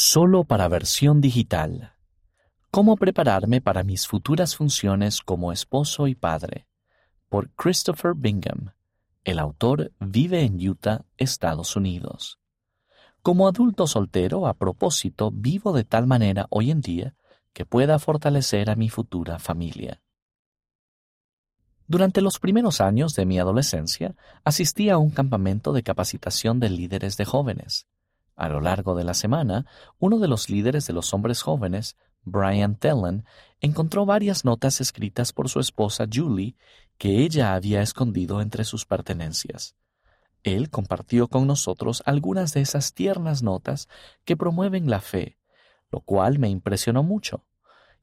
Solo para versión digital. ¿Cómo prepararme para mis futuras funciones como esposo y padre? Por Christopher Bingham. El autor vive en Utah, Estados Unidos. Como adulto soltero, a propósito, vivo de tal manera hoy en día que pueda fortalecer a mi futura familia. Durante los primeros años de mi adolescencia, asistí a un campamento de capacitación de líderes de jóvenes. A lo largo de la semana, uno de los líderes de los hombres jóvenes, Brian Tellen, encontró varias notas escritas por su esposa Julie que ella había escondido entre sus pertenencias. Él compartió con nosotros algunas de esas tiernas notas que promueven la fe, lo cual me impresionó mucho.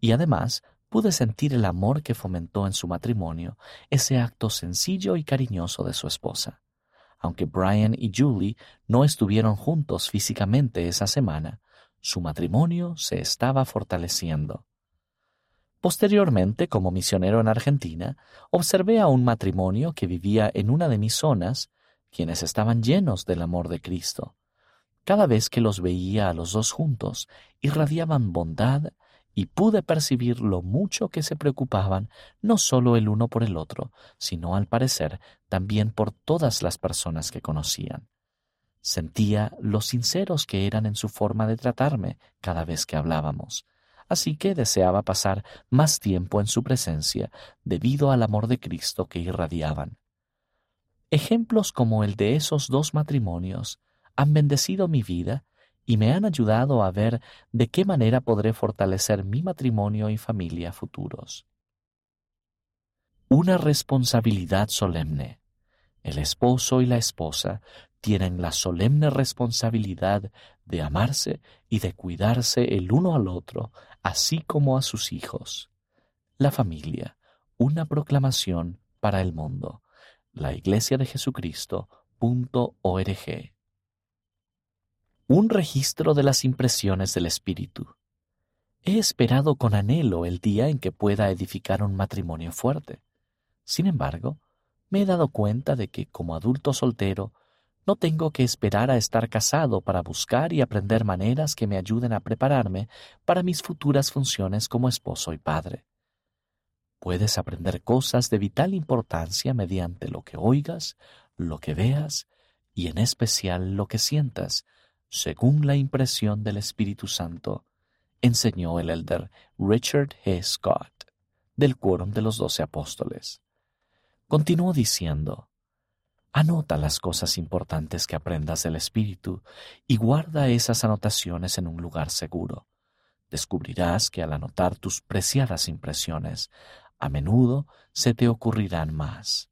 Y además pude sentir el amor que fomentó en su matrimonio ese acto sencillo y cariñoso de su esposa. Aunque Brian y Julie no estuvieron juntos físicamente esa semana, su matrimonio se estaba fortaleciendo. Posteriormente, como misionero en Argentina, observé a un matrimonio que vivía en una de mis zonas, quienes estaban llenos del amor de Cristo. Cada vez que los veía a los dos juntos, irradiaban bondad y pude percibir lo mucho que se preocupaban no solo el uno por el otro, sino al parecer también por todas las personas que conocían. Sentía lo sinceros que eran en su forma de tratarme cada vez que hablábamos, así que deseaba pasar más tiempo en su presencia debido al amor de Cristo que irradiaban. Ejemplos como el de esos dos matrimonios han bendecido mi vida y me han ayudado a ver de qué manera podré fortalecer mi matrimonio y familia futuros. Una responsabilidad solemne. El esposo y la esposa tienen la solemne responsabilidad de amarse y de cuidarse el uno al otro, así como a sus hijos. La familia, una proclamación para el mundo. La Iglesia de Jesucristo.org un registro de las impresiones del Espíritu. He esperado con anhelo el día en que pueda edificar un matrimonio fuerte. Sin embargo, me he dado cuenta de que como adulto soltero no tengo que esperar a estar casado para buscar y aprender maneras que me ayuden a prepararme para mis futuras funciones como esposo y padre. Puedes aprender cosas de vital importancia mediante lo que oigas, lo que veas y en especial lo que sientas, según la impresión del Espíritu Santo, enseñó el elder Richard H. Scott del Quórum de los Doce Apóstoles. Continuó diciendo, Anota las cosas importantes que aprendas del Espíritu y guarda esas anotaciones en un lugar seguro. Descubrirás que al anotar tus preciadas impresiones, a menudo se te ocurrirán más.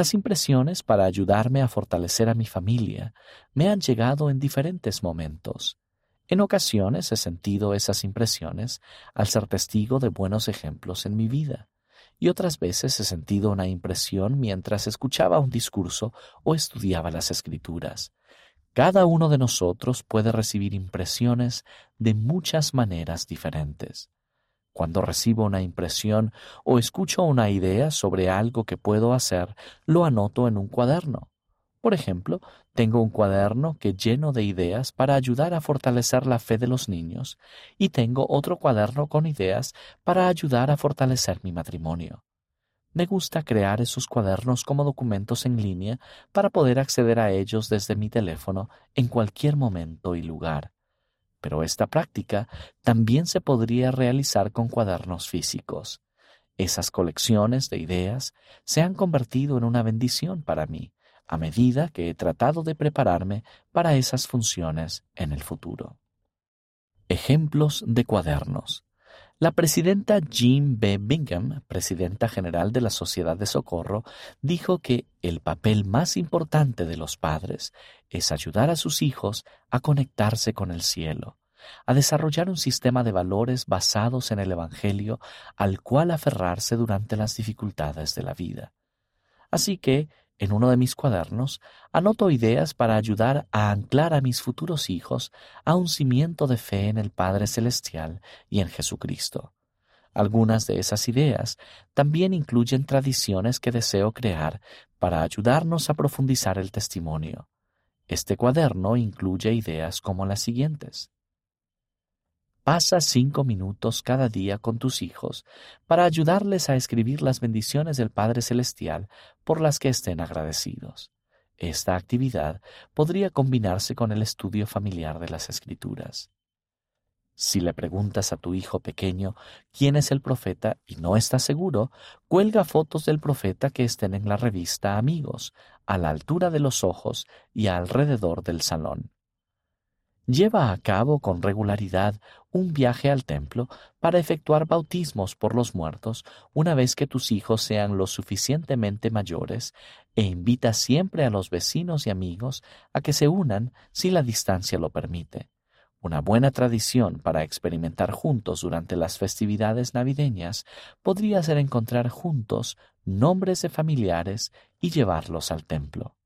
Las impresiones para ayudarme a fortalecer a mi familia me han llegado en diferentes momentos. En ocasiones he sentido esas impresiones al ser testigo de buenos ejemplos en mi vida, y otras veces he sentido una impresión mientras escuchaba un discurso o estudiaba las escrituras. Cada uno de nosotros puede recibir impresiones de muchas maneras diferentes. Cuando recibo una impresión o escucho una idea sobre algo que puedo hacer, lo anoto en un cuaderno. Por ejemplo, tengo un cuaderno que lleno de ideas para ayudar a fortalecer la fe de los niños y tengo otro cuaderno con ideas para ayudar a fortalecer mi matrimonio. Me gusta crear esos cuadernos como documentos en línea para poder acceder a ellos desde mi teléfono en cualquier momento y lugar pero esta práctica también se podría realizar con cuadernos físicos. Esas colecciones de ideas se han convertido en una bendición para mí a medida que he tratado de prepararme para esas funciones en el futuro. Ejemplos de cuadernos. La presidenta Jean B. Bingham, presidenta general de la Sociedad de Socorro, dijo que el papel más importante de los padres es ayudar a sus hijos a conectarse con el cielo, a desarrollar un sistema de valores basados en el Evangelio al cual aferrarse durante las dificultades de la vida. Así que, en uno de mis cuadernos, anoto ideas para ayudar a anclar a mis futuros hijos a un cimiento de fe en el Padre Celestial y en Jesucristo. Algunas de esas ideas también incluyen tradiciones que deseo crear para ayudarnos a profundizar el testimonio. Este cuaderno incluye ideas como las siguientes. Pasa cinco minutos cada día con tus hijos para ayudarles a escribir las bendiciones del Padre Celestial por las que estén agradecidos. Esta actividad podría combinarse con el estudio familiar de las Escrituras. Si le preguntas a tu hijo pequeño quién es el profeta y no estás seguro, cuelga fotos del profeta que estén en la revista Amigos, a la altura de los ojos y alrededor del salón. Lleva a cabo con regularidad un viaje al templo para efectuar bautismos por los muertos una vez que tus hijos sean lo suficientemente mayores e invita siempre a los vecinos y amigos a que se unan si la distancia lo permite. Una buena tradición para experimentar juntos durante las festividades navideñas podría ser encontrar juntos nombres de familiares y llevarlos al templo.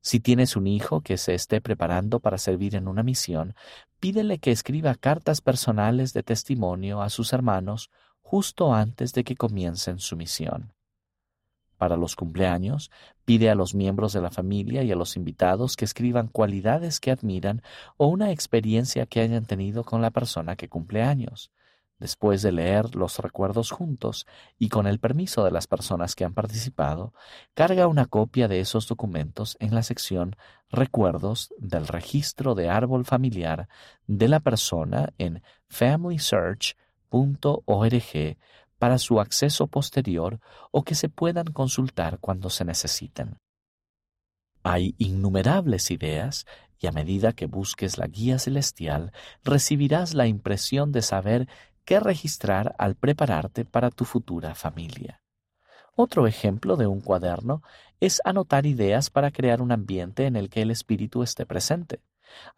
Si tienes un hijo que se esté preparando para servir en una misión, pídele que escriba cartas personales de testimonio a sus hermanos justo antes de que comiencen su misión. Para los cumpleaños, pide a los miembros de la familia y a los invitados que escriban cualidades que admiran o una experiencia que hayan tenido con la persona que cumple años. Después de leer los recuerdos juntos y con el permiso de las personas que han participado, carga una copia de esos documentos en la sección Recuerdos del registro de árbol familiar de la persona en familysearch.org para su acceso posterior o que se puedan consultar cuando se necesiten. Hay innumerables ideas y a medida que busques la guía celestial recibirás la impresión de saber qué registrar al prepararte para tu futura familia. Otro ejemplo de un cuaderno es anotar ideas para crear un ambiente en el que el espíritu esté presente.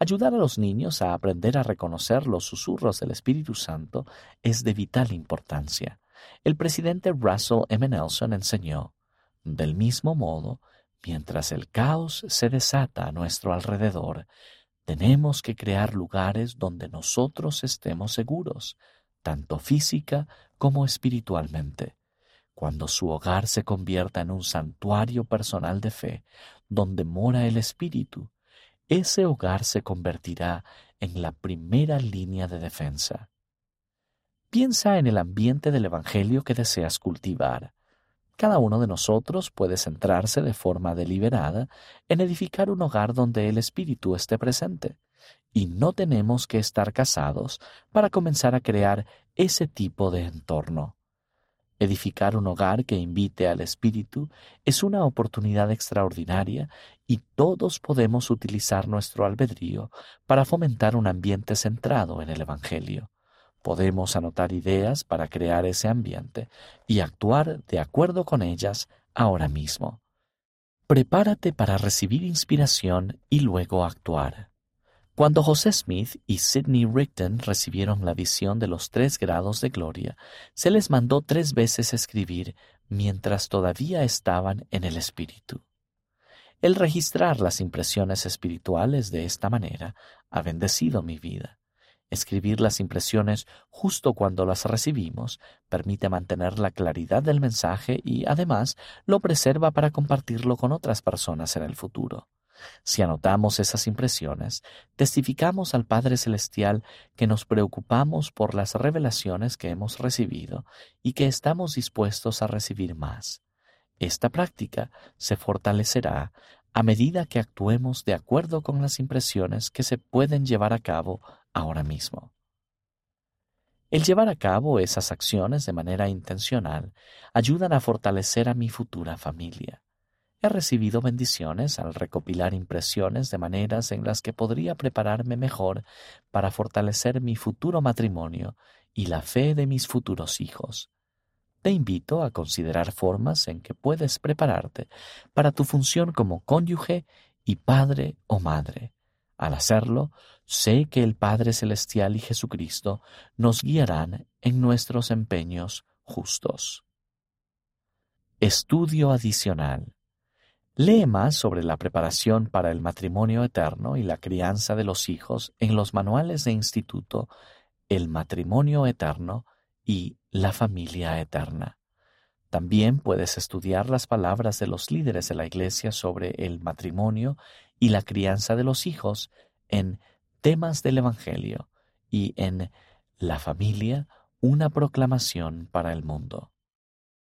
Ayudar a los niños a aprender a reconocer los susurros del Espíritu Santo es de vital importancia. El presidente Russell M. Nelson enseñó, del mismo modo, mientras el caos se desata a nuestro alrededor, tenemos que crear lugares donde nosotros estemos seguros, tanto física como espiritualmente. Cuando su hogar se convierta en un santuario personal de fe, donde mora el Espíritu, ese hogar se convertirá en la primera línea de defensa. Piensa en el ambiente del Evangelio que deseas cultivar. Cada uno de nosotros puede centrarse de forma deliberada en edificar un hogar donde el Espíritu esté presente, y no tenemos que estar casados para comenzar a crear ese tipo de entorno. Edificar un hogar que invite al Espíritu es una oportunidad extraordinaria y todos podemos utilizar nuestro albedrío para fomentar un ambiente centrado en el Evangelio. Podemos anotar ideas para crear ese ambiente y actuar de acuerdo con ellas ahora mismo. Prepárate para recibir inspiración y luego actuar. Cuando José Smith y Sidney Rigdon recibieron la visión de los tres grados de gloria, se les mandó tres veces escribir mientras todavía estaban en el Espíritu. El registrar las impresiones espirituales de esta manera ha bendecido mi vida. Escribir las impresiones justo cuando las recibimos permite mantener la claridad del mensaje y además lo preserva para compartirlo con otras personas en el futuro. Si anotamos esas impresiones, testificamos al Padre Celestial que nos preocupamos por las revelaciones que hemos recibido y que estamos dispuestos a recibir más. Esta práctica se fortalecerá a medida que actuemos de acuerdo con las impresiones que se pueden llevar a cabo ahora mismo. El llevar a cabo esas acciones de manera intencional ayudan a fortalecer a mi futura familia. He recibido bendiciones al recopilar impresiones de maneras en las que podría prepararme mejor para fortalecer mi futuro matrimonio y la fe de mis futuros hijos. Te invito a considerar formas en que puedes prepararte para tu función como cónyuge y padre o madre. Al hacerlo, sé que el Padre Celestial y Jesucristo nos guiarán en nuestros empeños justos. Estudio adicional. Lee más sobre la preparación para el matrimonio eterno y la crianza de los hijos en los manuales de instituto El matrimonio eterno y La familia eterna. También puedes estudiar las palabras de los líderes de la Iglesia sobre el matrimonio y la crianza de los hijos en temas del Evangelio y en la familia una proclamación para el mundo.